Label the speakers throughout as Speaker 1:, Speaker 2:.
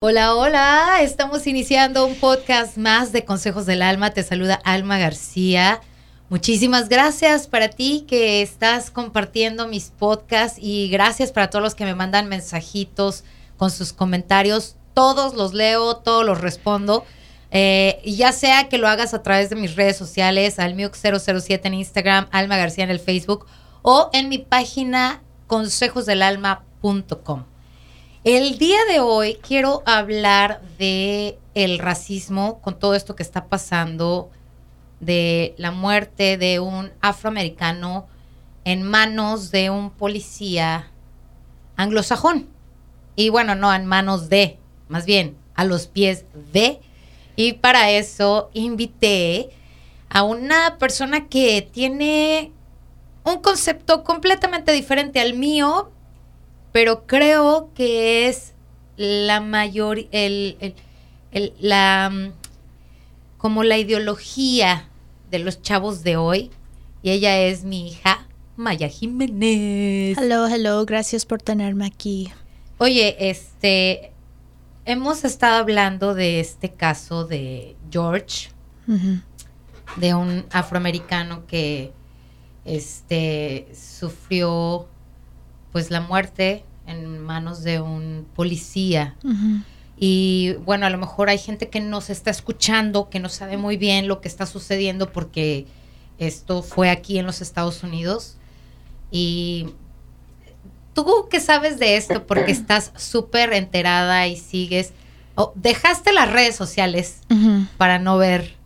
Speaker 1: Hola, hola, estamos iniciando un podcast más de Consejos del Alma. Te saluda Alma García. Muchísimas gracias para ti que estás compartiendo mis podcasts y gracias para todos los que me mandan mensajitos con sus comentarios. Todos los leo, todos los respondo. Eh, ya sea que lo hagas a través de mis redes sociales, almiuk007 en Instagram, Alma García en el Facebook o en mi página consejosdelalma.com. El día de hoy quiero hablar de el racismo con todo esto que está pasando, de la muerte de un afroamericano en manos de un policía anglosajón. Y bueno, no en manos de, más bien a los pies de. Y para eso invité a una persona que tiene un concepto completamente diferente al mío, pero creo que es la mayor, el, el, la, mm, como la ideología de los chavos de hoy. Y ella es mi hija, Maya Jiménez.
Speaker 2: Hello, hello, gracias por tenerme aquí.
Speaker 1: Oye, este, hemos estado hablando de este caso de George, de un afroamericano que, este, sufrió pues la muerte en manos de un policía. Y bueno, a lo mejor hay gente que nos está escuchando, que no sabe muy bien lo que está sucediendo porque esto fue aquí en los Estados Unidos. Y tú qué sabes de esto porque estás súper enterada y sigues, dejaste las redes sociales para no ver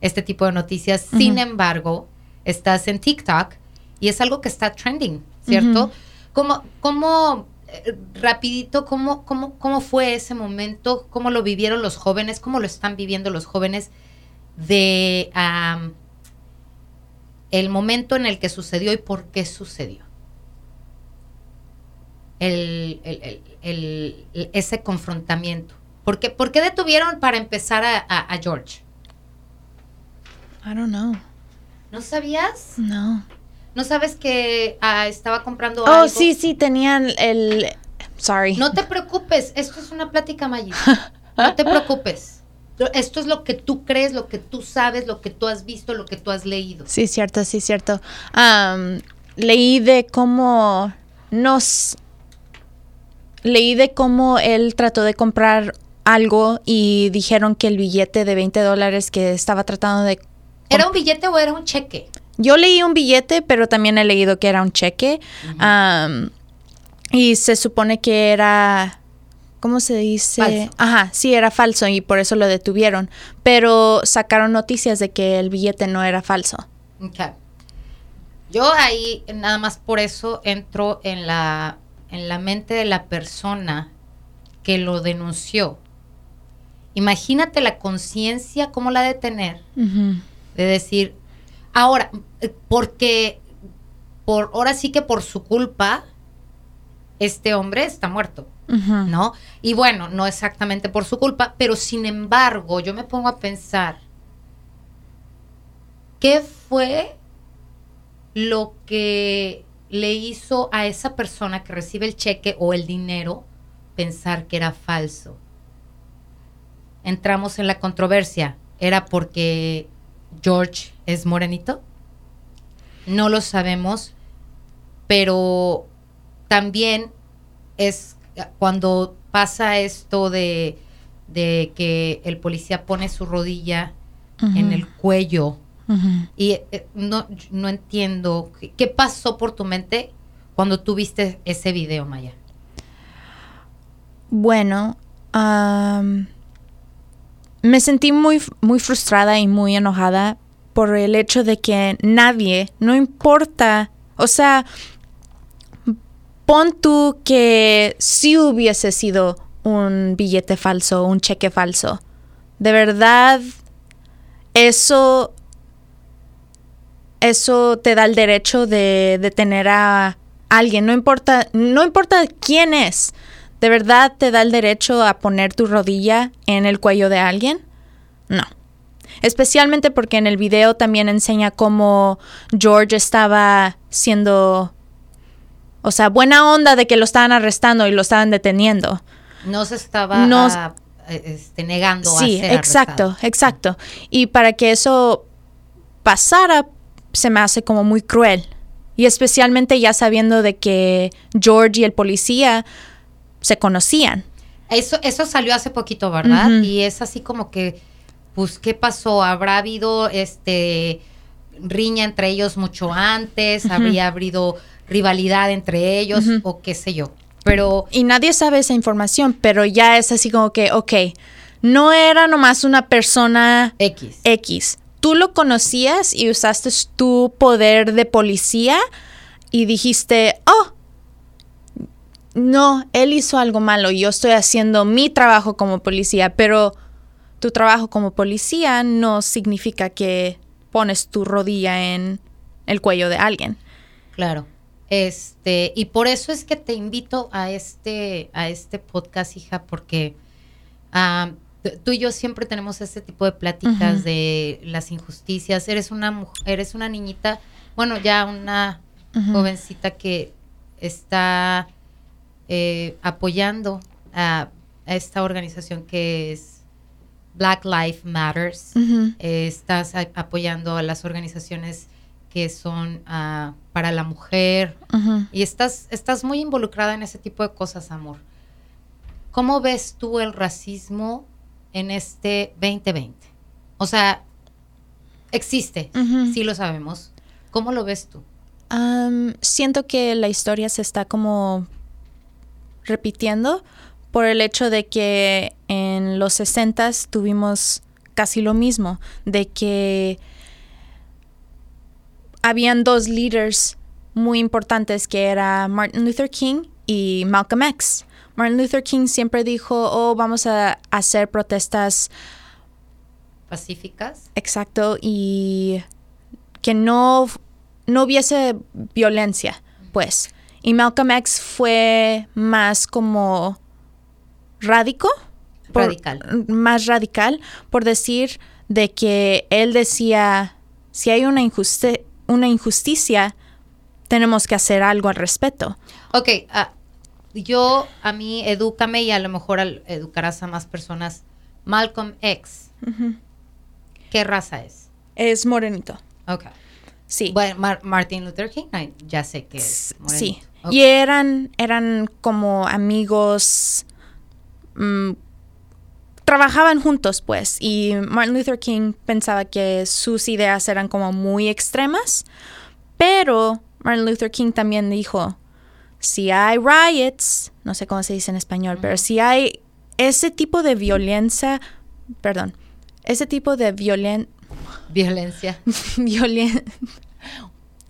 Speaker 1: este tipo de noticias. Sin embargo, estás en TikTok y es algo que está trending, ¿cierto? ¿Cómo, cómo eh, rapidito, ¿cómo, cómo, cómo fue ese momento? ¿Cómo lo vivieron los jóvenes? ¿Cómo lo están viviendo los jóvenes de el momento en el que sucedió y por qué sucedió? El, ese confrontamiento. ¿Por qué, ¿Por qué, detuvieron para empezar a, a, George?
Speaker 2: I don't know.
Speaker 1: ¿No sabías?
Speaker 2: No.
Speaker 1: ¿No sabes que ah, estaba comprando
Speaker 2: oh, algo? Oh, sí, sí, tenían el... Sorry.
Speaker 1: No te preocupes, esto es una plática, Maggie. No te preocupes. Esto es lo que tú crees, lo que tú sabes, lo que tú has visto, lo que tú has leído.
Speaker 2: Sí, cierto, sí, cierto. leí de cómo nos... Leí de cómo él trató de comprar algo y dijeron que el billete de 20 dólares que estaba tratando de...
Speaker 1: ¿Era un billete o era un cheque?
Speaker 2: Yo leí un billete, pero también he leído que era un cheque. y se supone que era... ¿Cómo se dice? Ajá, sí, era falso y por eso lo detuvieron. Pero sacaron noticias de que el billete no era falso.
Speaker 1: Okay. Yo ahí, nada más por eso, entro en la, en la mente de la persona que lo denunció. Imagínate la conciencia, cómo la de tener, de decir, Ahora, porque por ahora sí que por su culpa este hombre está muerto, ¿no? Y bueno, no exactamente por su culpa, pero sin embargo, yo me pongo a pensar ¿qué fue lo que le hizo a esa persona que recibe el cheque o el dinero pensar que era falso? Entramos en la controversia. ¿Era porque George es morenito? No lo sabemos, pero también es cuando pasa esto de, que el policía pone su rodilla en el cuello y eh, no, no entiendo ¿qué, pasó por tu mente cuando tú viste ese video, Maya.
Speaker 2: Bueno, me sentí muy, muy frustrada y muy enojada por el hecho de que nadie, no importa, o sea, pon tú que si hubiese sido un billete falso, un cheque falso. De verdad, eso, eso te da el derecho de detener a alguien, no importa, no importa quién es. ¿De verdad te da el derecho a poner tu rodilla en el cuello de alguien? No. Especialmente porque en el video también enseña cómo George estaba siendo, o sea, buena onda de que lo estaban arrestando y lo estaban deteniendo.
Speaker 1: No se estaba ah, este, negando
Speaker 2: sí, a ser exacto, exacto. Y para que eso pasara, se me hace como muy cruel. Y especialmente ya sabiendo de que George y el policía se conocían.
Speaker 1: Eso, eso salió hace poquito, ¿verdad? Y es así como que, pues, ¿qué pasó? ¿Habrá habido este riña entre ellos mucho antes? ¿Habría habido rivalidad entre ellos? O qué sé yo. Pero.
Speaker 2: Y nadie sabe esa información, pero ya es así como que, ok, no era nomás una persona
Speaker 1: X.
Speaker 2: X tú lo conocías y usaste tu poder de policía y dijiste, oh, no, él hizo algo malo, yo estoy haciendo mi trabajo como policía, pero tu trabajo como policía no significa que pones tu rodilla en el cuello de alguien.
Speaker 1: Claro. Este, y por eso es que te invito a este, a este podcast, hija, porque ah, tú y yo siempre tenemos este tipo de pláticas de las injusticias. Eres una eres una niñita, bueno, ya una jovencita que está eh, apoyando a, esta organización que es Black Lives Matters. Eh, estás apoyando a las organizaciones que son ah, para la mujer y estás, estás muy involucrada en ese tipo de cosas, amor. ¿Cómo ves tú el racismo en este 2020? O sea, existe, sí lo sabemos. ¿Cómo lo ves tú?
Speaker 2: siento que la historia se está como repitiendo por el hecho de que en los 60 tuvimos casi lo mismo, de que habían dos líderes muy importantes que era Martin Luther King y Malcolm X. Martin Luther King siempre dijo, oh, vamos a hacer protestas
Speaker 1: pacíficas.
Speaker 2: Exacto, y que no, no hubiese violencia, pues. Y Malcolm X fue más como radico.
Speaker 1: radical.
Speaker 2: Más radical, por decir de que él decía, si hay una, una injusticia, tenemos que hacer algo al respecto.
Speaker 1: Ok, uh, yo, a mí, edúcame y a lo mejor educarás a más personas. Malcolm X, ¿qué raza es?
Speaker 2: Es morenito.
Speaker 1: Ok.
Speaker 2: Sí.
Speaker 1: Bueno, Martin Luther King, ya sé que es
Speaker 2: morenito. Sí. Y eran, eran como amigos. Mm, trabajaban juntos, pues. Y Martin Luther King pensaba que sus ideas eran como muy extremas. Pero Martin Luther King también dijo: si hay riots, no sé cómo se dice en español, pero si hay ese tipo de violencia, perdón, ese tipo de violen
Speaker 1: violencia,
Speaker 2: violen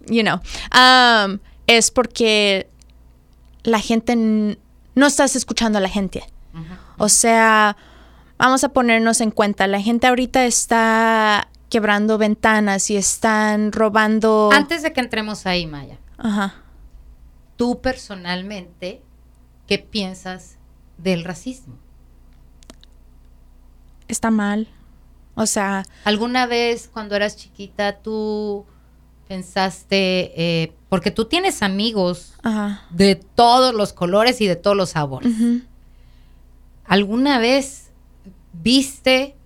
Speaker 2: you know, um, es porque la gente no estás escuchando a la gente. O sea, vamos a ponernos en cuenta, la gente ahorita está quebrando ventanas y están robando.
Speaker 1: Antes de que entremos ahí, Maya. Ajá tú personalmente, ¿qué piensas del racismo?
Speaker 2: Está mal. O sea...
Speaker 1: ¿Alguna vez cuando eras chiquita tú pensaste, eh, porque tú tienes amigos de todos los colores y de todos los sabores, ¿alguna vez viste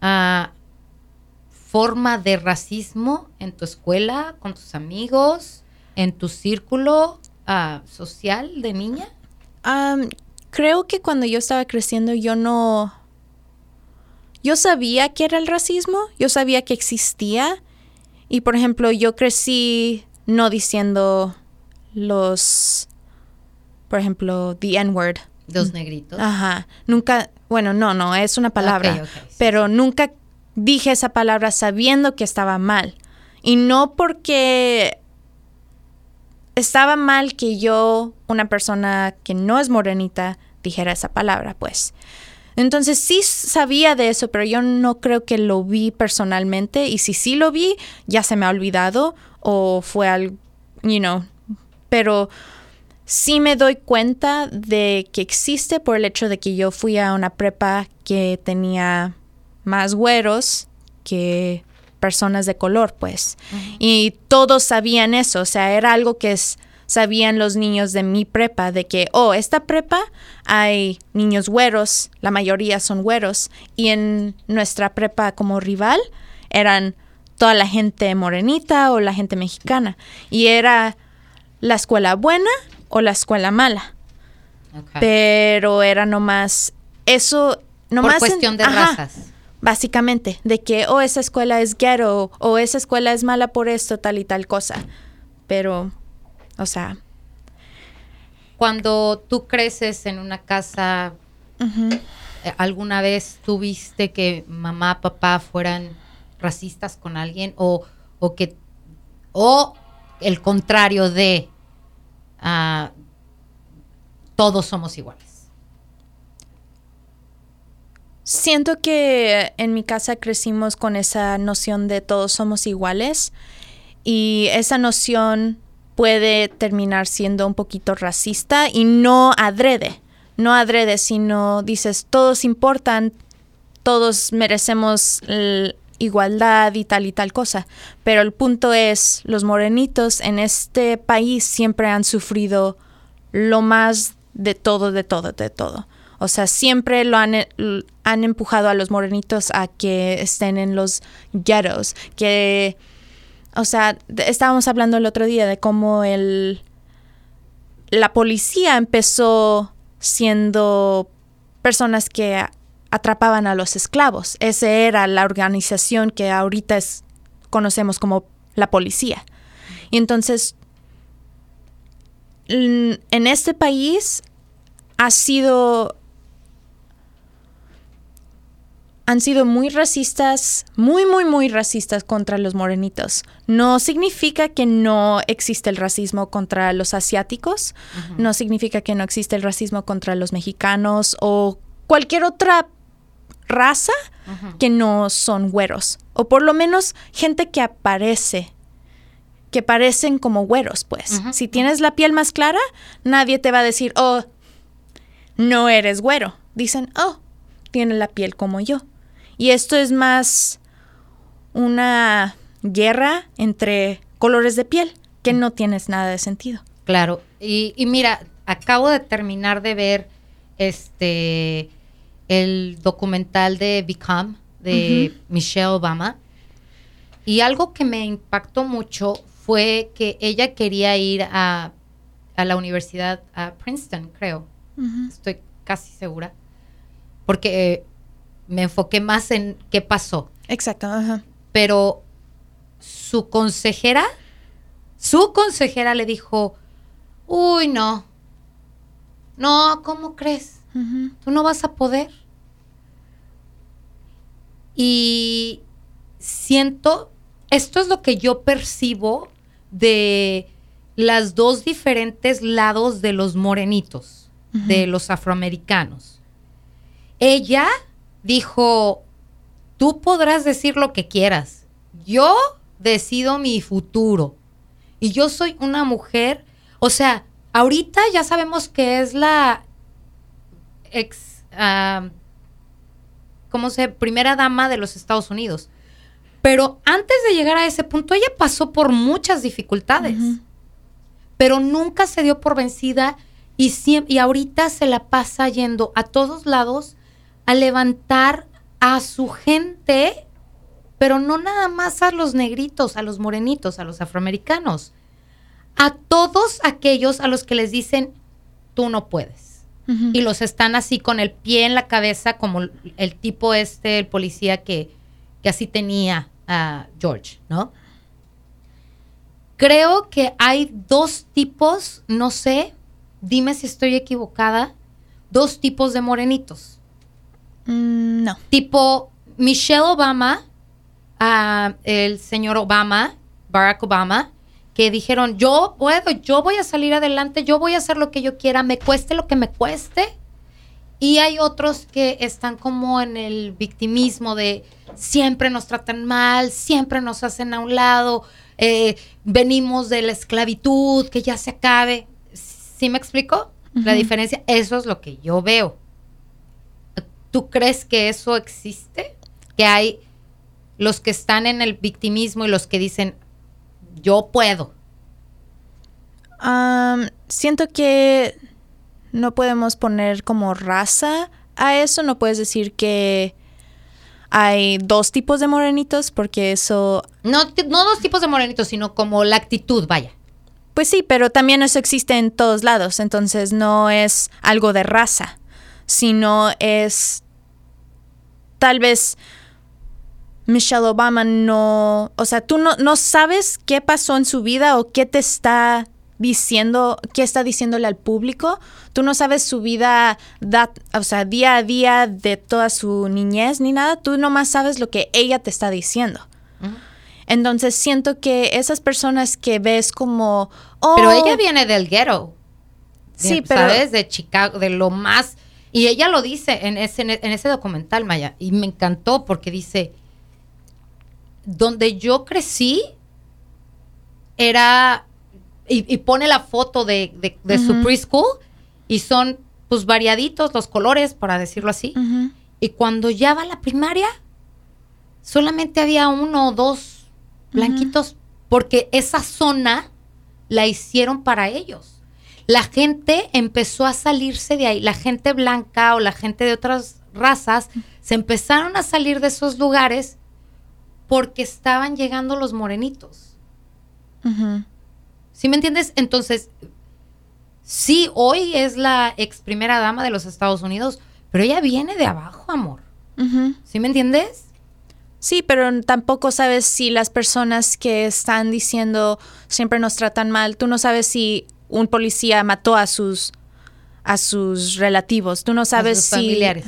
Speaker 1: ah, forma de racismo en tu escuela, con tus amigos? en tu círculo ah, social de niña?
Speaker 2: creo que cuando yo estaba creciendo yo no... Yo sabía que era el racismo, yo sabía que existía y por ejemplo yo crecí no diciendo los, por ejemplo, the N-word.
Speaker 1: Los negritos.
Speaker 2: Ajá. Nunca, bueno, no, no, es una palabra. pero nunca dije esa palabra sabiendo que estaba mal. Y no porque estaba mal que yo, una persona que no es morenita, dijera esa palabra, pues. Entonces sí sabía de eso, pero yo no creo que lo vi personalmente y si sí lo vi, ya se me ha olvidado o fue algo, you know, pero sí me doy cuenta de que existe por el hecho de que yo fui a una prepa que tenía más güeros que personas de color, pues. Y todos sabían eso, o sea, era algo que sabían los niños de mi prepa de que, oh, esta prepa hay niños güeros, la mayoría son güeros, y en nuestra prepa como rival eran toda la gente morenita o la gente mexicana, y era la escuela buena o la escuela mala. Pero era nomás eso, nomás...
Speaker 1: Por cuestión de razas.
Speaker 2: Básicamente, de que, oh, esa escuela es ghetto, o esa escuela es mala por esto, tal y tal cosa. Pero, o sea...
Speaker 1: Cuando tú creces en una casa, eh, ¿alguna vez tuviste que mamá, papá fueran racistas con alguien? O, o que... O el contrario de... Uh, todos somos iguales.
Speaker 2: Siento que en mi casa crecimos con esa noción de todos somos iguales y esa noción puede terminar siendo un poquito racista y no adrede, no adrede, sino dices todos importan, todos merecemos igualdad y tal y tal cosa. Pero el punto es, los morenitos en este país siempre han sufrido lo más de todo, de todo, de todo. O sea, siempre lo han, han empujado a los morenitos a que estén en los ghettos, que, o sea, estábamos hablando el otro día de cómo el, la policía empezó siendo personas que atrapaban a los esclavos. Esa era la organización que ahorita es, conocemos como la policía. Y entonces, en este país ha sido han sido muy racistas, muy, muy, muy racistas contra los morenitos. No significa que no existe el racismo contra los asiáticos, no significa que no existe el racismo contra los mexicanos o cualquier otra raza que no son güeros, o por lo menos gente que aparece que parecen como güeros, pues. Si tienes la piel más clara, nadie te va a decir, oh, no eres güero. Dicen, oh, tiene la piel como yo. Y esto es más una guerra entre colores de piel que no tienes nada de sentido.
Speaker 1: Claro. Y, mira, acabo de terminar de ver este el documental de Become de Michelle Obama. Y algo que me impactó mucho fue que ella quería ir a, la universidad, a Princeton, creo. Estoy casi segura. Porque me enfoqué más en qué pasó.
Speaker 2: Exacto, ajá.
Speaker 1: Pero su consejera, su consejera le dijo, uy, no, no, ¿cómo crees? Tú no vas a poder. Y siento, esto es lo que yo percibo de las dos diferentes lados de los morenitos, de los afroamericanos. Ella dijo, tú podrás decir lo que quieras, yo decido mi futuro y yo soy una mujer, o sea, ahorita ya sabemos que es la ex, ¿cómo se? Primera dama de los Estados Unidos. Pero antes de llegar a ese punto, ella pasó por muchas dificultades, pero nunca se dio por vencida y, y ahorita se la pasa yendo a todos lados a levantar a su gente, pero no nada más a los negritos, a los morenitos, a los afroamericanos, a todos aquellos a los que les dicen, tú no puedes. Y los están así con el pie en la cabeza, como el tipo este, el policía que, que así tenía a George, ¿no? Creo que hay dos tipos, no sé, dime si estoy equivocada, dos tipos de morenitos.
Speaker 2: Mm, no.
Speaker 1: Tipo Michelle Obama, el señor Obama, Barack Obama, que dijeron, yo puedo, yo voy a salir adelante, yo voy a hacer lo que yo quiera, me cueste lo que me cueste. Y hay otros que están como en el victimismo de siempre nos tratan mal, siempre nos hacen a un lado, eh, venimos de la esclavitud, que ya se acabe. ¿Sí me explico? La diferencia, eso es lo que yo veo. ¿Tú crees que eso existe? Que hay los que están en el victimismo y los que dicen, yo puedo.
Speaker 2: siento que no podemos poner como raza a eso, no puedes decir que hay dos tipos de morenitos porque eso...
Speaker 1: No, no dos tipos de morenitos, sino como la actitud, vaya.
Speaker 2: Pues sí, pero también eso existe en todos lados, entonces no es algo de raza, sino es tal vez Michelle Obama no, o sea, tú no, no sabes qué pasó en su vida o qué te está diciendo, qué está diciéndole al público. Tú no sabes su vida, o sea, día a día de toda su niñez ni nada. Tú nomás sabes lo que ella te está diciendo. Entonces siento que esas personas que ves como...
Speaker 1: Oh, pero ella viene del ghetto. Sí, pero... ¿Sabes? De Chicago, de lo más... Y ella lo dice en ese, en ese documental, Maya. Y me encantó porque dice, donde yo crecí era y, pone la foto de, su preschool y son pues variaditos los colores, para decirlo así. Y cuando ya va a la primaria, solamente había uno o dos blanquitos, porque esa zona la hicieron para ellos. La gente empezó a salirse de ahí, la gente blanca o la gente de otras razas se empezaron a salir de esos lugares porque estaban llegando los morenitos. ¿Sí me entiendes? Entonces, sí, hoy es la ex primera dama de los Estados Unidos, pero ella viene de abajo, amor. ¿Sí me entiendes?
Speaker 2: Sí, pero tampoco sabes si las personas que están diciendo siempre nos tratan mal, tú no sabes si un policía mató a sus a sus relativos, tú no sabes a sus si familiares.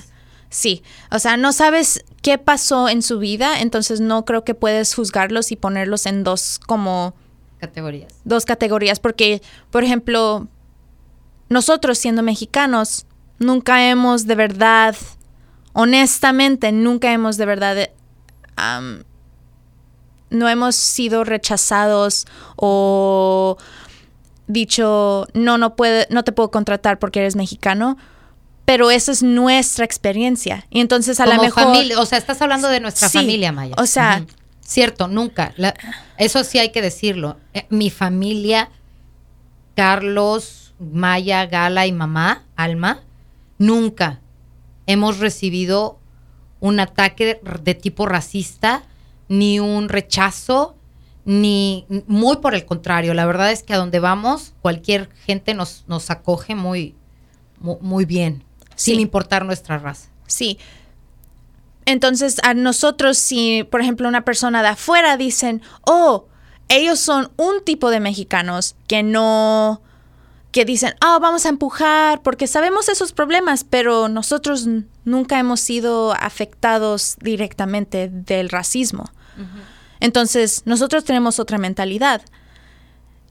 Speaker 2: Sí, o sea, no sabes qué pasó en su vida, entonces no creo que puedes juzgarlos y ponerlos en dos como
Speaker 1: categorías.
Speaker 2: Dos categorías, porque, por ejemplo, nosotros siendo mexicanos, nunca hemos de verdad, honestamente, nunca hemos de verdad, no hemos sido rechazados o dicho, no, no, puede, no te puedo contratar porque eres mexicano. Pero esa es nuestra experiencia. Y entonces a la mejor.
Speaker 1: Familia, o sea, estás hablando de nuestra familia, Maya.
Speaker 2: O sea,
Speaker 1: Cierto, nunca. eso sí hay que decirlo. Eh, mi familia, Carlos, Maya, Gala y mamá, Alma, nunca hemos recibido un ataque de, tipo racista, ni un rechazo, ni muy por el contrario. La verdad es que a donde vamos, cualquier gente nos, nos acoge muy, muy, bien, sin importar nuestra raza.
Speaker 2: Sí, entonces, a nosotros, si, por ejemplo, una persona de afuera dicen, oh, ellos son un tipo de mexicanos que no, que dicen, oh, vamos a empujar, porque sabemos esos problemas, pero nosotros nunca hemos sido afectados directamente del racismo. Entonces, nosotros tenemos otra mentalidad.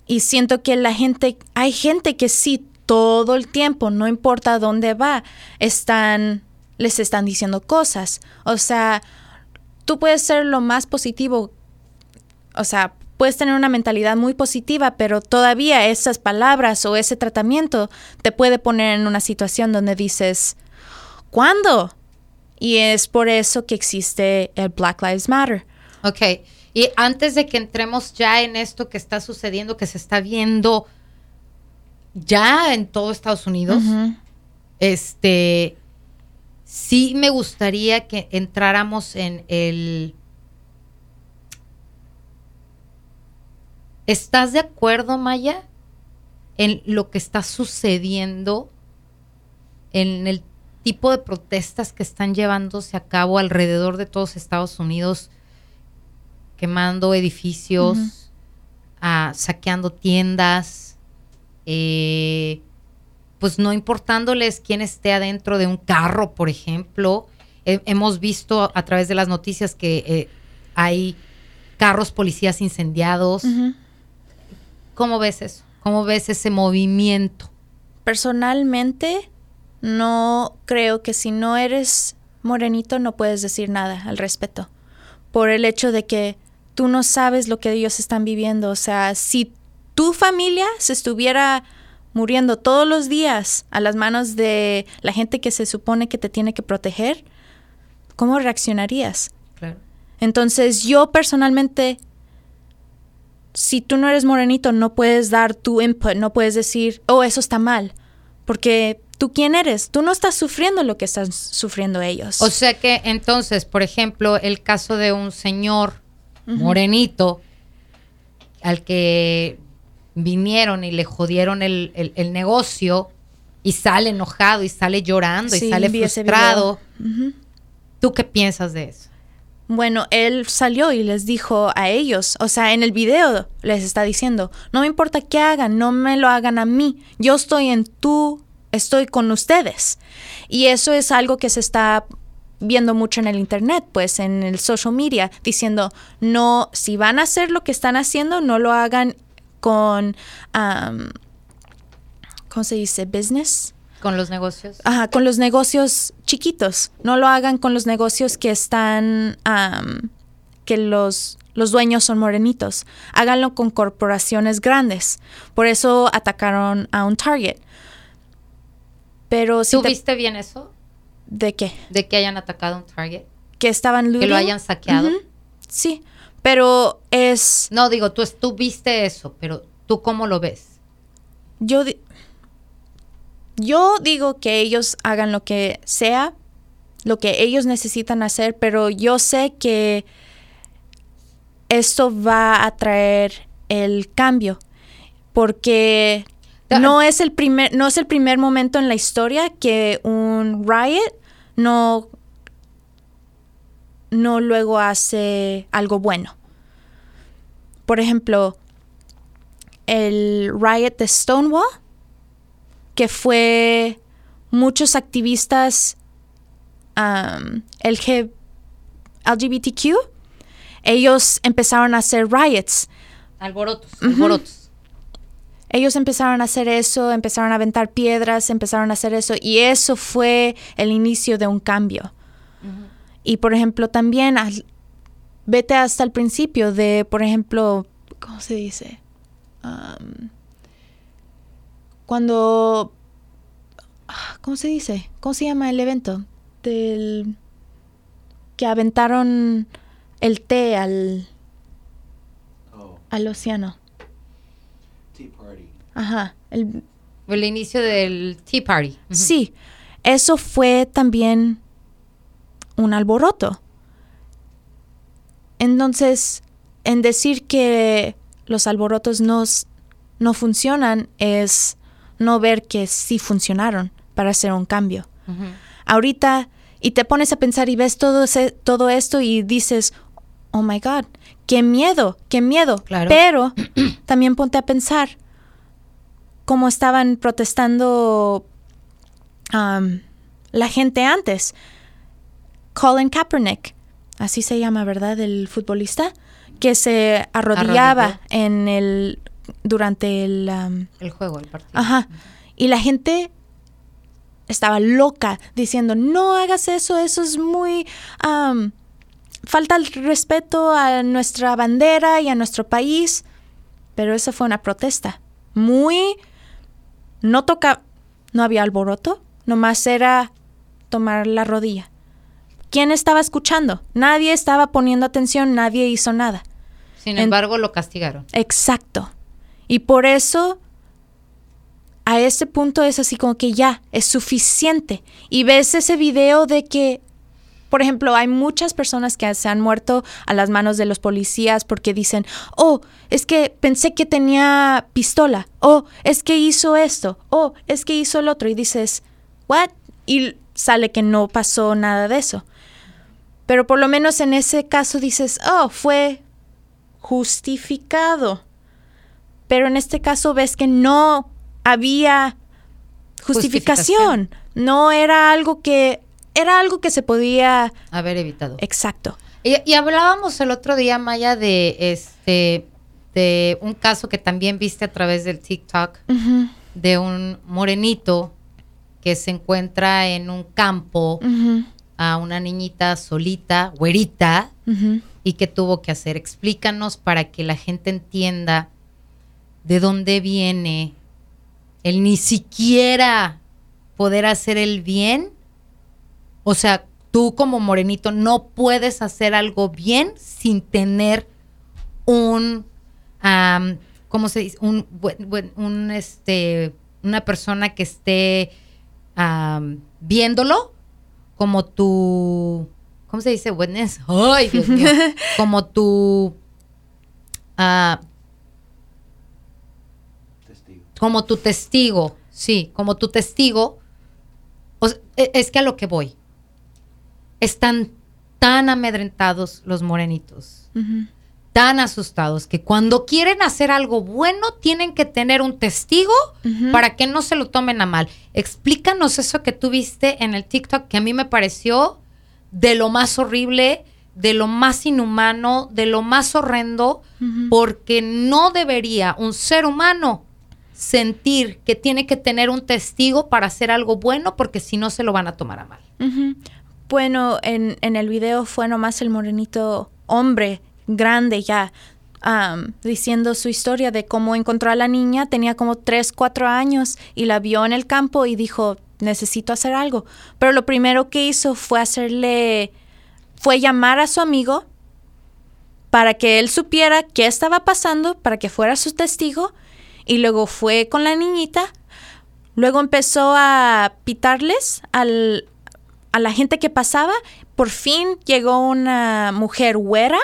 Speaker 2: Y siento que la gente, hay gente que sí, todo el tiempo, no importa dónde va, están les están diciendo cosas. O sea, tú puedes ser lo más positivo, o sea, puedes tener una mentalidad muy positiva, pero todavía esas palabras o ese tratamiento te puede poner en una situación donde dices, ¿cuándo? Y es por eso que existe el Black Lives Matter.
Speaker 1: Ok, y antes de que entremos ya en esto que está sucediendo, que se está viendo ya en todo Estados Unidos, este, sí me gustaría que entráramos en el... ¿Estás de acuerdo, Maya, en lo que está sucediendo, en el tipo de protestas que están llevándose a cabo alrededor de todos Estados Unidos, quemando edificios, ah, saqueando tiendas, eh, pues no importándoles quién esté adentro de un carro, por ejemplo. hemos visto a través de las noticias que eh, hay carros policías incendiados. ¿Cómo ves eso? ¿Cómo ves ese movimiento?
Speaker 2: Personalmente, no creo que si no eres morenito no puedes decir nada al respecto. Por el hecho de que tú no sabes lo que ellos están viviendo. O sea, si tu familia se estuviera muriendo todos los días a las manos de la gente que se supone que te tiene que proteger, ¿cómo reaccionarías? Entonces yo personalmente si tú no eres morenito, no puedes dar tu input, no puedes decir, oh, eso está mal, porque tú quién eres, tú no estás sufriendo lo que están sufriendo ellos.
Speaker 1: O sea que entonces, por ejemplo, el caso de un señor morenito al que vinieron y le jodieron el, negocio y sale enojado y sale llorando y sale frustrado. ¿Tú qué piensas de eso?
Speaker 2: Bueno, él salió y les dijo a ellos, o sea, en el video les está diciendo, no me importa qué hagan, no me lo hagan a mí, yo estoy en tú, estoy con ustedes. Y eso es algo que se está viendo mucho en el internet, pues en el social media, diciendo, no, si van a hacer lo que están haciendo, no lo hagan con, ¿cómo se dice? Business.
Speaker 1: Con los negocios.
Speaker 2: Ajá, con los negocios chiquitos. No lo hagan con los negocios que están, que los, los dueños son morenitos. Háganlo con corporaciones grandes. Por eso atacaron a un Target. Pero
Speaker 1: si ¿Tú viste bien eso?
Speaker 2: ¿De qué?
Speaker 1: De que hayan atacado un Target.
Speaker 2: Que estaban
Speaker 1: Que lo hayan saqueado.
Speaker 2: Sí, pero es...
Speaker 1: No, digo, tú, tú viste eso, pero ¿tú cómo lo ves?
Speaker 2: Yo, yo digo que ellos hagan lo que sea, lo que ellos necesitan hacer, pero yo sé que esto va a traer el cambio, porque no es el primer, no es el primer momento en la historia que un riot no, no luego hace algo bueno. Por ejemplo, el riot de Stonewall que fue muchos activistas LGBTQ, ellos empezaron a hacer riots.
Speaker 1: Alborotos, alborotos.
Speaker 2: Ellos empezaron a hacer eso, empezaron a aventar piedras, empezaron a hacer eso, y eso fue el inicio de un cambio. Y por ejemplo, también vete hasta el principio de, por ejemplo, ¿cómo se dice? cuando... ¿Cómo se dice? ¿Cómo se llama el evento? Del... que aventaron el té al... Oh. al océano.
Speaker 3: Tea Party.
Speaker 2: Ajá. El,
Speaker 1: el inicio del Tea Party.
Speaker 2: Sí. Eso fue también un alboroto. Entonces, en decir que los alborotos no, no funcionan es no ver que sí funcionaron para hacer un cambio. Ahorita, y te pones a pensar y ves todo, todo esto y dices, oh my God, qué miedo, qué miedo. Pero también ponte a pensar cómo estaban protestando la gente antes. Colin Kaepernick, así se llama, ¿verdad? El futbolista que se arrodillaba en el durante el...
Speaker 1: el juego, el partido.
Speaker 2: Ajá. Y la gente estaba loca diciendo, no hagas eso, eso es muy... falta el respeto a nuestra bandera y a nuestro país. Pero esa fue una protesta. Muy... No toca... No había alboroto, nomás era tomar la rodilla. ¿Quién estaba escuchando? Nadie estaba poniendo atención, nadie hizo nada.
Speaker 1: Sin embargo, lo castigaron.
Speaker 2: Exacto. Y por eso a ese punto es así como que ya, es suficiente. Y ves ese video de que, por ejemplo, hay muchas personas que se han muerto a las manos de los policías porque dicen, oh, es que pensé que tenía pistola, oh, es que hizo esto, oh, es que hizo el otro. Y dices, ¿what? Y sale que no pasó nada de eso. Pero por lo menos en ese caso dices, oh, fue justificado. Pero en este caso ves que no había justificación. No era algo que era algo que se podía
Speaker 1: haber evitado.
Speaker 2: Exacto.
Speaker 1: Y, hablábamos el otro día, Maya, de este de un caso que también viste a través del TikTok de un morenito que se encuentra en un campo a una niñita solita, güerita, y que tuvo que hacer. Explícanos para que la gente entienda de dónde viene el ni siquiera poder hacer el bien. O sea, tú como morenito no puedes hacer algo bien sin tener un ¿cómo se dice? Un, un, este, una persona que esté viéndolo como tu, ¿cómo se dice? Witness. Ay, Dios mío. como tu, ah,
Speaker 3: Testigo.
Speaker 1: como tu testigo, sí, como tu testigo. O e- es que a lo que voy. Están tan amedrentados los morenitos, tan asustados, que cuando quieren hacer algo bueno tienen que tener un testigo para que no se lo tomen a mal. Explícanos eso que tú viste en el TikTok que a mí me pareció de lo más horrible, de lo más inhumano, de lo más horrendo, porque no debería un ser humano sentir que tiene que tener un testigo para hacer algo bueno, porque si no se lo van a tomar a mal.
Speaker 2: Ujú. Bueno, en, en el video fue nomás el morenito hombre, grande ya, diciendo su historia de cómo encontró a la niña, tenía como 3, 4 años y la vio en el campo y dijo, necesito hacer algo. Pero lo primero que hizo fue hacerle, fue llamar a su amigo para que él supiera qué estaba pasando, para que fuera su testigo, y luego fue con la niñita, luego empezó a pitarles al, a la gente que pasaba. Por fin llegó una mujer güera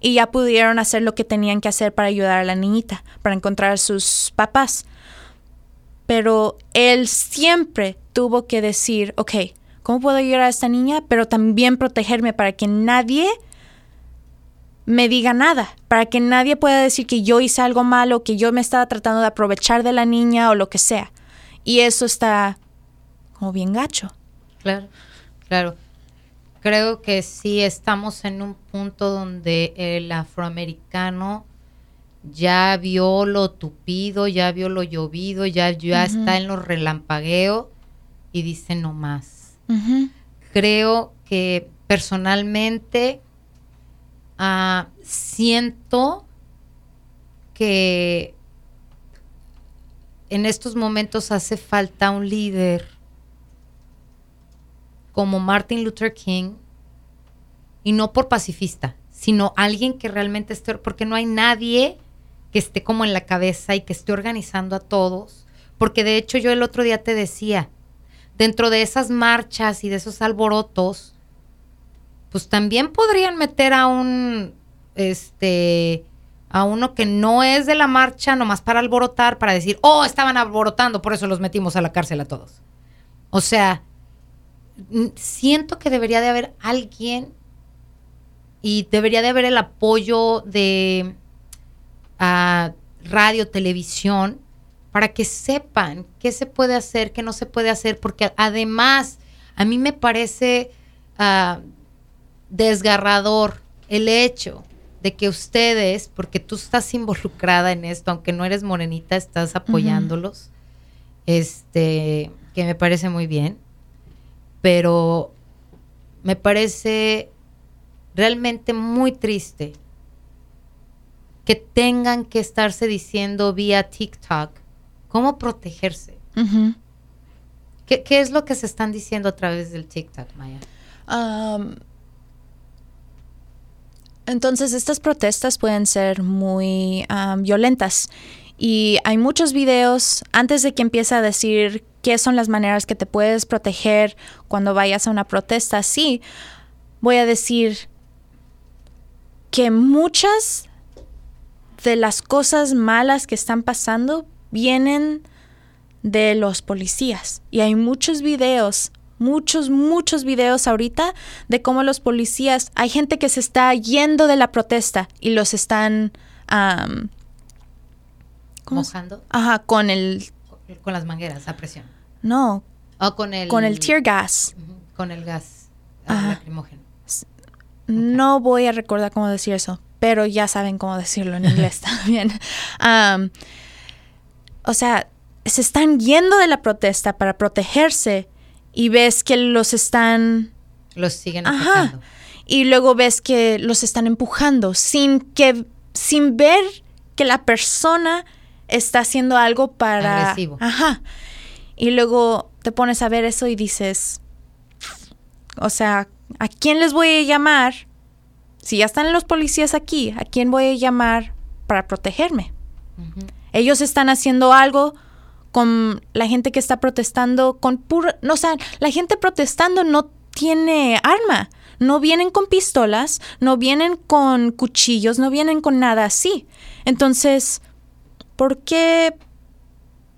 Speaker 2: y ya pudieron hacer lo que tenían que hacer para ayudar a la niñita, para encontrar a sus papás. Pero él siempre tuvo que decir, ok, ¿cómo puedo ayudar a esta niña? Pero también protegerme para que nadie me diga nada, para que nadie pueda decir que yo hice algo malo, que yo me estaba tratando de aprovechar de la niña o lo que sea. Y eso está como bien gacho.
Speaker 1: Claro, claro. Creo que sí estamos en un punto donde el afroamericano ya vio lo tupido, ya vio lo llovido, ya, ya está en los relampagueos y dice no más. Creo que personalmente ah, siento que en estos momentos hace falta un líder como Martin Luther King y no por pacifista, sino alguien que realmente esté, porque no hay nadie que esté como en la cabeza y que esté organizando a todos, porque de hecho yo el otro día te decía, dentro de esas marchas y de esos alborotos, pues también podrían meter a un, este, a uno que no es de la marcha, nomás para alborotar, para decir, oh, estaban alborotando, por eso los metimos a la cárcel a todos. O sea, siento que debería de haber alguien y debería de haber el apoyo de ah, radio, televisión, para que sepan qué se puede hacer, qué no se puede hacer, porque además a mí me parece ah, desgarrador el hecho de que ustedes, porque tú estás involucrada en esto, aunque no eres morenita, estás apoyándolos, este, que me parece muy bien, pero me parece realmente muy triste que tengan que estarse diciendo vía TikTok cómo protegerse. ¿Qué, qué es lo que se están diciendo a través del TikTok, Maya?
Speaker 2: Entonces, estas protestas pueden ser muy violentas. Y hay muchos videos antes de que empiece a decir qué son las maneras que te puedes proteger cuando vayas a una protesta. Sí, voy a decir que muchas de las cosas malas que están pasando vienen de los policías. Y hay muchos videos, muchos, muchos videos ahorita de cómo los policías, hay gente que se está yendo de la protesta y los están... ¿cómo se-
Speaker 1: Mojando
Speaker 2: Ajá, con el...
Speaker 1: con las mangueras a presión.
Speaker 2: No,
Speaker 1: O con el...
Speaker 2: con el tear gas.
Speaker 1: Con el gas ah,
Speaker 2: Ajá.
Speaker 1: lacrimógeno.
Speaker 2: No voy a recordar cómo decir eso, pero ya saben cómo decirlo en inglés también. Am, o sea, se están yendo de la protesta para protegerse y ves que los están...
Speaker 1: Los siguen
Speaker 2: Ajá. Y luego ves que los están empujando sin que... sin ver que la persona está haciendo algo para...
Speaker 1: Agresivo.
Speaker 2: Ajá. Y luego te pones a ver eso y dices... O sea, ¿a quién les voy a llamar? Si ya están los policías aquí, ¿a quién voy a llamar para protegerme. Ellos están haciendo algo con la gente que está protestando con puro, no, o sea, la gente protestando no tiene arma, no vienen con pistolas, no vienen con cuchillos, no vienen con nada así. Entonces, ¿por qué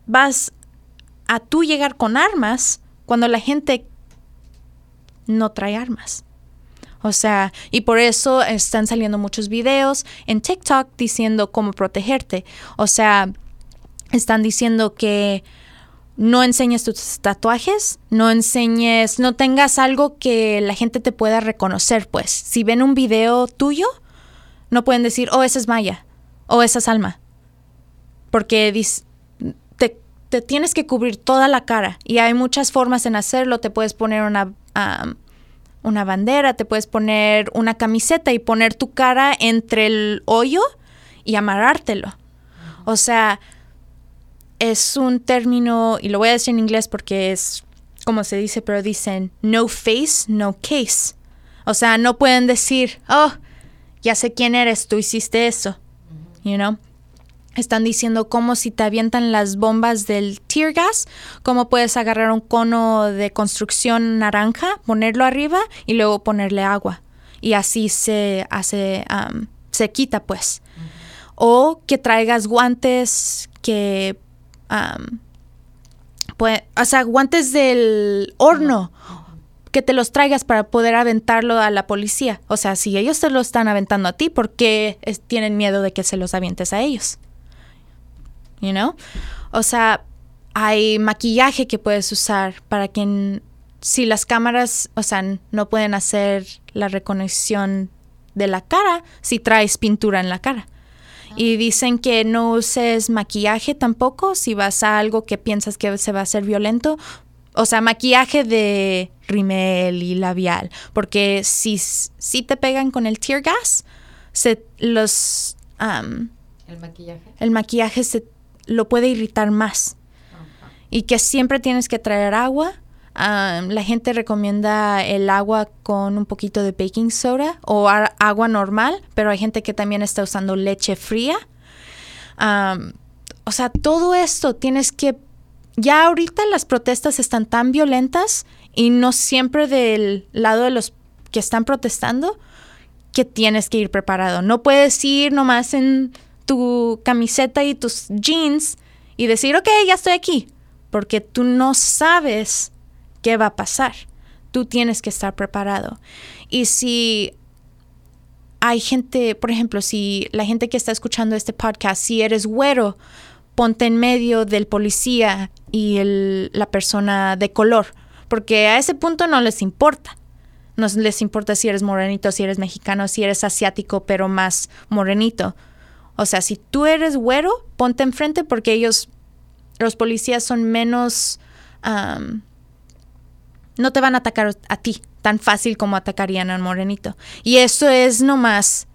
Speaker 2: vas a tú llegar con armas cuando la gente no trae armas? O sea, y por eso están saliendo muchos videos en TikTok diciendo cómo protegerte. O sea, están diciendo que no enseñes tus tatuajes, no enseñes, no tengas algo que la gente te pueda reconocer, pues. Si ven un video tuyo, no pueden decir, oh, esa es Maya, o esa es Alma. Porque te, te tienes que cubrir toda la cara. Y hay muchas formas en hacerlo. Te puedes poner una, am, una bandera, te puedes poner una camiseta y poner tu cara entre el hoyo y amarrártelo. O sea, es un término, y lo voy a decir en inglés porque es como se dice, pero dicen no face, no case. O sea, no pueden decir, oh, ya sé quién eres, tú hiciste eso. You know? Están diciendo como si te avientan las bombas del tear gas, cómo puedes agarrar un cono de construcción naranja, ponerlo arriba y luego ponerle agua. Y así se hace, um, se quita pues. O que traigas guantes que, um, pues, o sea, guantes del horno que te los traigas para poder aventarlo a la policía. O sea, si ellos te lo están aventando a ti, ¿por qué es- tienen miedo de que se los avientes a ellos? You know? O sea, hay maquillaje que puedes usar para que n- si las cámaras, o sea, no pueden hacer la reconexión de la cara si traes pintura en la cara. Y dicen que no uses maquillaje tampoco si vas a algo que piensas que se va a hacer violento. O sea, maquillaje de rimel y labial. Porque si, si te pegan con el tear gas, se, los,
Speaker 1: El maquillaje.
Speaker 2: el maquillaje se, lo puede irritar más. Y que siempre tienes que traer agua. La gente recomienda el agua con un poquito de baking soda o agua normal, pero hay gente que también está usando leche fría. O sea, todo esto tienes que... Ya ahorita las protestas están tan violentas y no siempre del lado de los que están protestando que tienes que ir preparado. No puedes ir nomás en tu camiseta y tus jeans y decir, ok, ya estoy aquí, porque tú no sabes qué va a pasar. Tú tienes que estar preparado. Y si hay gente, por ejemplo, si la gente que está escuchando este podcast, si eres güero, ponte en medio del policía y el- la persona de color, porque a ese punto no les importa. No les importa si eres morenito, si eres mexicano, si eres asiático, pero más morenito. O sea, si tú eres güero, ponte enfrente porque ellos, los policías son menos... am, no te van a atacar a ti tan fácil como atacarían al morenito. Y eso es nomás,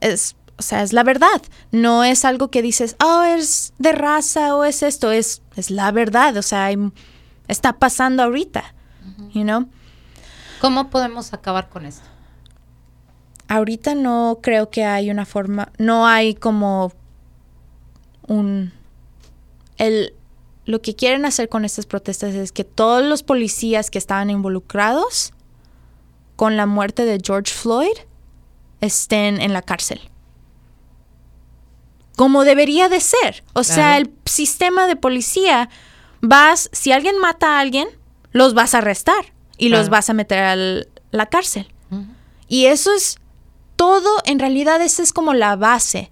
Speaker 2: es, o sea, es la verdad. No es algo que dices, oh, es de raza o es esto, es, es la verdad. O sea, hay- está pasando ahorita, you know.
Speaker 1: ¿Cómo podemos acabar con esto?
Speaker 2: Ahorita no creo que hay una forma, no hay como un... El, lo que quieren hacer con estas protestas es que todos los policías que estaban involucrados con la muerte de George Floyd estén en la cárcel. Como debería de ser. O sea, el sistema de policía, vas, si alguien mata a alguien, los vas a arrestar y los vas a meter a la cárcel. Y eso es todo, en realidad esa es como la base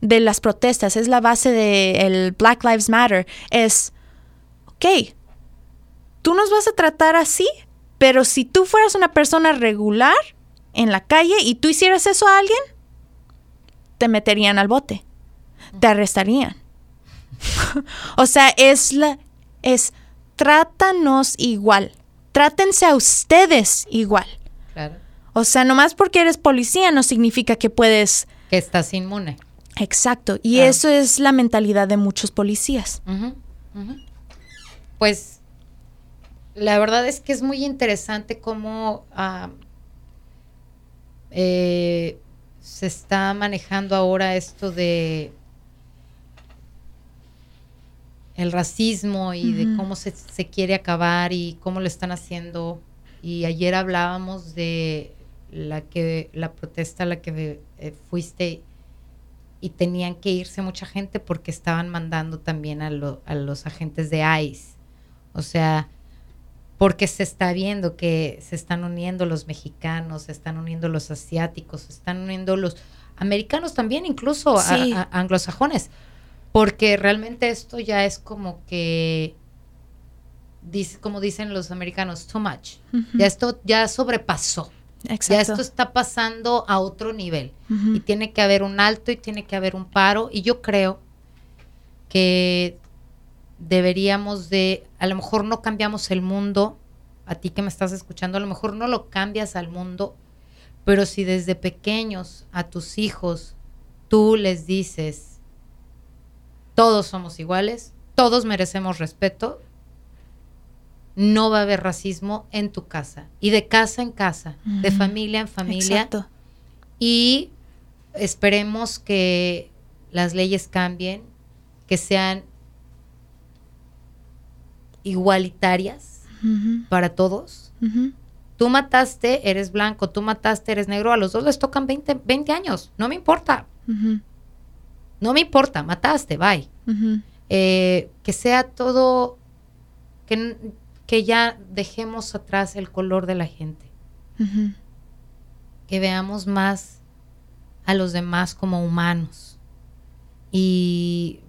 Speaker 2: de las protestas, es la base del Black Lives Matter. Es, ok, tú nos vas a tratar así, pero si tú fueras una persona regular en la calle y tú hicieras eso a alguien, te meterían al bote, te arrestarían. o sea, es la, es, trátanos igual, trátense a ustedes igual.
Speaker 1: Claro.
Speaker 2: O sea, nomás porque eres policía no significa que puedes...
Speaker 1: Que estás inmune.
Speaker 2: Exacto. Y eso es la mentalidad de muchos policías.
Speaker 1: Pues la verdad es que es muy interesante cómo ah, eh, se está manejando ahora esto de el racismo y de cómo se, se quiere acabar y cómo lo están haciendo. Y ayer hablábamos de la que la protesta a la que eh, fuiste y tenían que irse mucha gente porque estaban mandando también a, lo- a los agentes de ICE. O sea, porque se está viendo que se están uniendo los mexicanos, se están uniendo los asiáticos, se están uniendo los americanos también, incluso a-
Speaker 2: Sí.
Speaker 1: a- anglosajones, porque realmente esto ya es como que, dice, como dicen los americanos, too much. Ya esto ya sobrepasó. Ya
Speaker 2: Exacto.
Speaker 1: esto está pasando a otro nivel. Y tiene que haber un alto y tiene que haber un paro. Y yo creo que deberíamos de, a lo mejor no cambiamos el mundo, a ti que me estás escuchando, a lo mejor no lo cambias al mundo, pero si desde pequeños a tus hijos tú les dices, todos somos iguales, todos merecemos respeto, no va a haber racismo en tu casa. Y de casa en casa, de familia en familia.
Speaker 2: Exacto.
Speaker 1: y esperemos que las leyes cambien, que sean igualitarias para todos. Tú mataste, eres blanco, tú mataste, eres negro, a los dos les tocan 20, 20 años, no me importa, no me importa, mataste, bye. Eh, que sea todo, que, que ya dejemos atrás el color de la gente, que veamos más a los demás como humanos. Y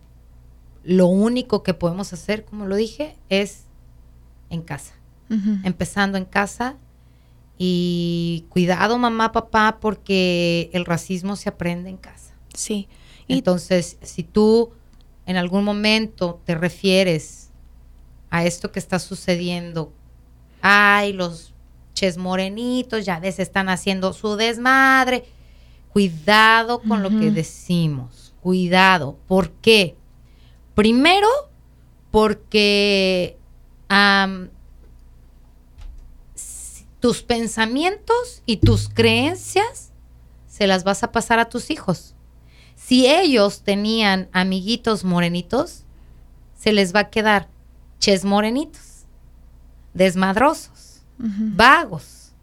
Speaker 1: lo único que podemos hacer, como lo dije, es en casa. Empezando en casa. Y cuidado, mamá, papá, porque el racismo se aprende en casa.
Speaker 2: Sí. Y
Speaker 1: Entonces, si tú en algún momento te refieres a esto que está sucediendo, ay, los ches morenitos ya les están haciendo su desmadre, cuidado con lo que decimos, cuidado. ¿Por qué? Primero, porque tus pensamientos y tus creencias se las vas a pasar a tus hijos. Si ellos tenían amiguitos morenitos, se les va a quedar ches morenitos, desmadrosos, vagos.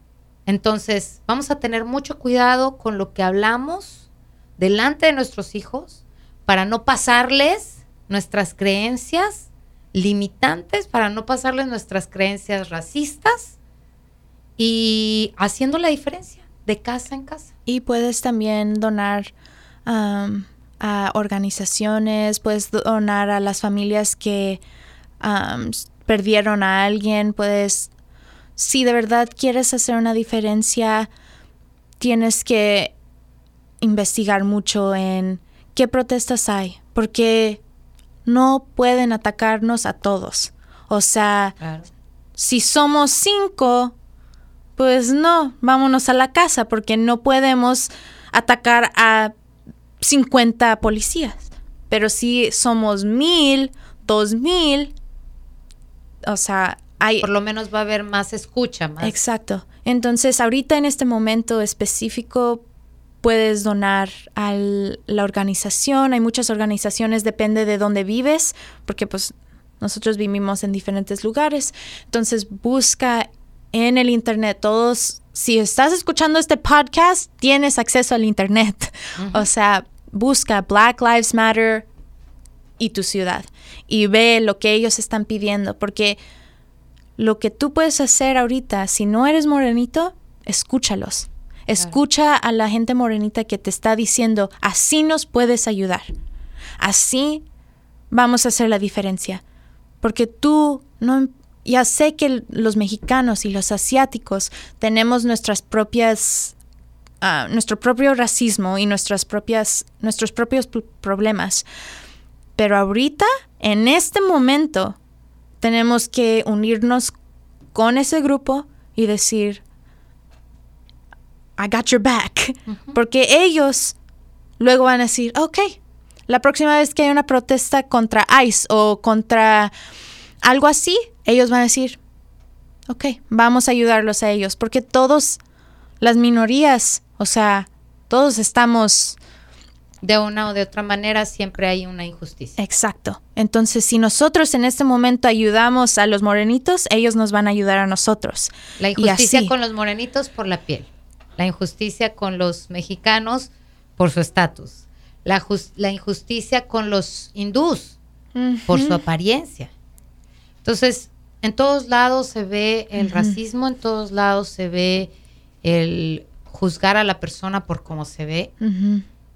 Speaker 1: Entonces, vamos a tener mucho cuidado con lo que hablamos delante de nuestros hijos para no pasarles nuestras creencias limitantes, para no pasarles nuestras creencias racistas y haciendo la diferencia de casa en casa.
Speaker 2: Y puedes también donar a organizaciones, puedes donar a las familias que perdieron a alguien, puedes, si de verdad quieres hacer una diferencia, tienes que investigar mucho en qué protestas hay, porque no pueden atacarnos a todos. O sea,
Speaker 1: Claro.
Speaker 2: si somos cinco, pues no, vámonos a la casa porque no podemos atacar a 50 policías. Pero si somos mil, dos mil, o sea, hay...
Speaker 1: Por lo menos va a haber más escucha, más.
Speaker 2: Exacto. Entonces, ahorita en este momento específico puedes donar a la organización. Hay muchas organizaciones, depende de dónde vives, porque pues nosotros vivimos en diferentes lugares. Entonces, busca en el internet todos. Si estás escuchando este podcast, tienes acceso al internet. O sea, busca Black Lives Matter y tu ciudad y ve lo que ellos están pidiendo, porque lo que tú puedes hacer ahorita, si no eres morenito, escúchalos. Escucha a la gente morenita que te está diciendo, así nos puedes ayudar. Así vamos a hacer la diferencia. Porque tú no ya sé que los mexicanos y los asiáticos tenemos nuestras propias ah, nuestro propio racismo y nuestras propias nuestros propios problemas. Pero ahorita, en este momento, tenemos que unirnos con ese grupo y decir, I got your back. Porque ellos luego van a decir, ok, la próxima vez que hay una protesta contra ICE o contra algo así, ellos van a decir, ok, vamos a ayudarlos a ellos. Porque todos, las minorías, o sea, Todos estamos
Speaker 1: de una o de otra manera siempre hay una injusticia.
Speaker 2: Exacto. Entonces, si nosotros en este momento ayudamos a los morenitos, ellos nos van a ayudar a nosotros.
Speaker 1: La injusticia con los morenitos por la piel. La injusticia con los mexicanos por su estatus. La, la, injusticia con los hindús por su apariencia. Entonces, en todos lados se ve el racismo, en todos lados se ve el juzgar a la persona por cómo se ve.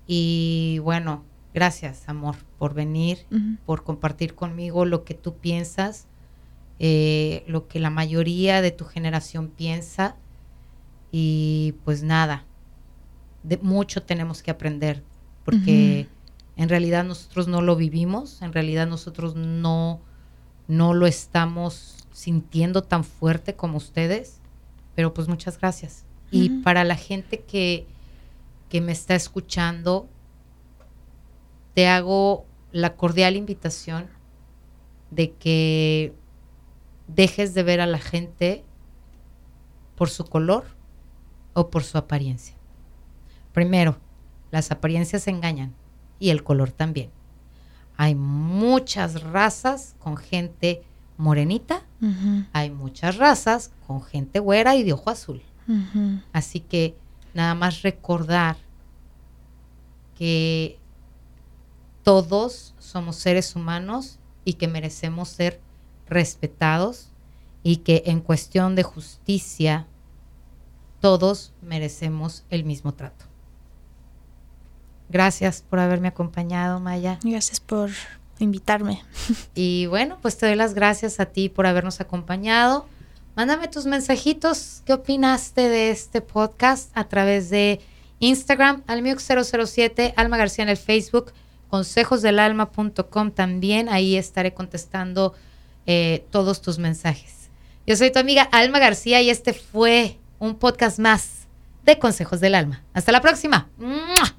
Speaker 1: Y bueno, gracias, amor, por venir, por compartir conmigo lo que tú piensas, eh, lo que la mayoría de tu generación piensa. Y pues nada, de mucho tenemos que aprender, porque en realidad nosotros no lo vivimos, en realidad nosotros no, no lo estamos sintiendo tan fuerte como ustedes, pero pues muchas gracias. Y para la gente que que me está escuchando, te hago la cordial invitación de que dejes de ver a la gente por su color o por su apariencia. Primero, las apariencias engañan y el color también. Hay muchas razas con gente morenita, hay muchas razas con gente güera y de ojo azul. Así que nada más recordar que todos somos seres humanos y que merecemos ser respetados y que en cuestión de justicia todos merecemos el mismo trato. Gracias por haberme acompañado, Maya.
Speaker 2: Gracias por invitarme.
Speaker 1: Y bueno, pues te doy las gracias a ti por habernos acompañado. Mándame tus mensajitos. ¿Qué opinaste de este podcast a través de Instagram, almiux007, Alma García en el Facebook, consejosdelalma.com también. Ahí estaré contestando eh, todos tus mensajes. Yo soy tu amiga Alma García y este fue un podcast más de Consejos del Alma. Hasta la próxima.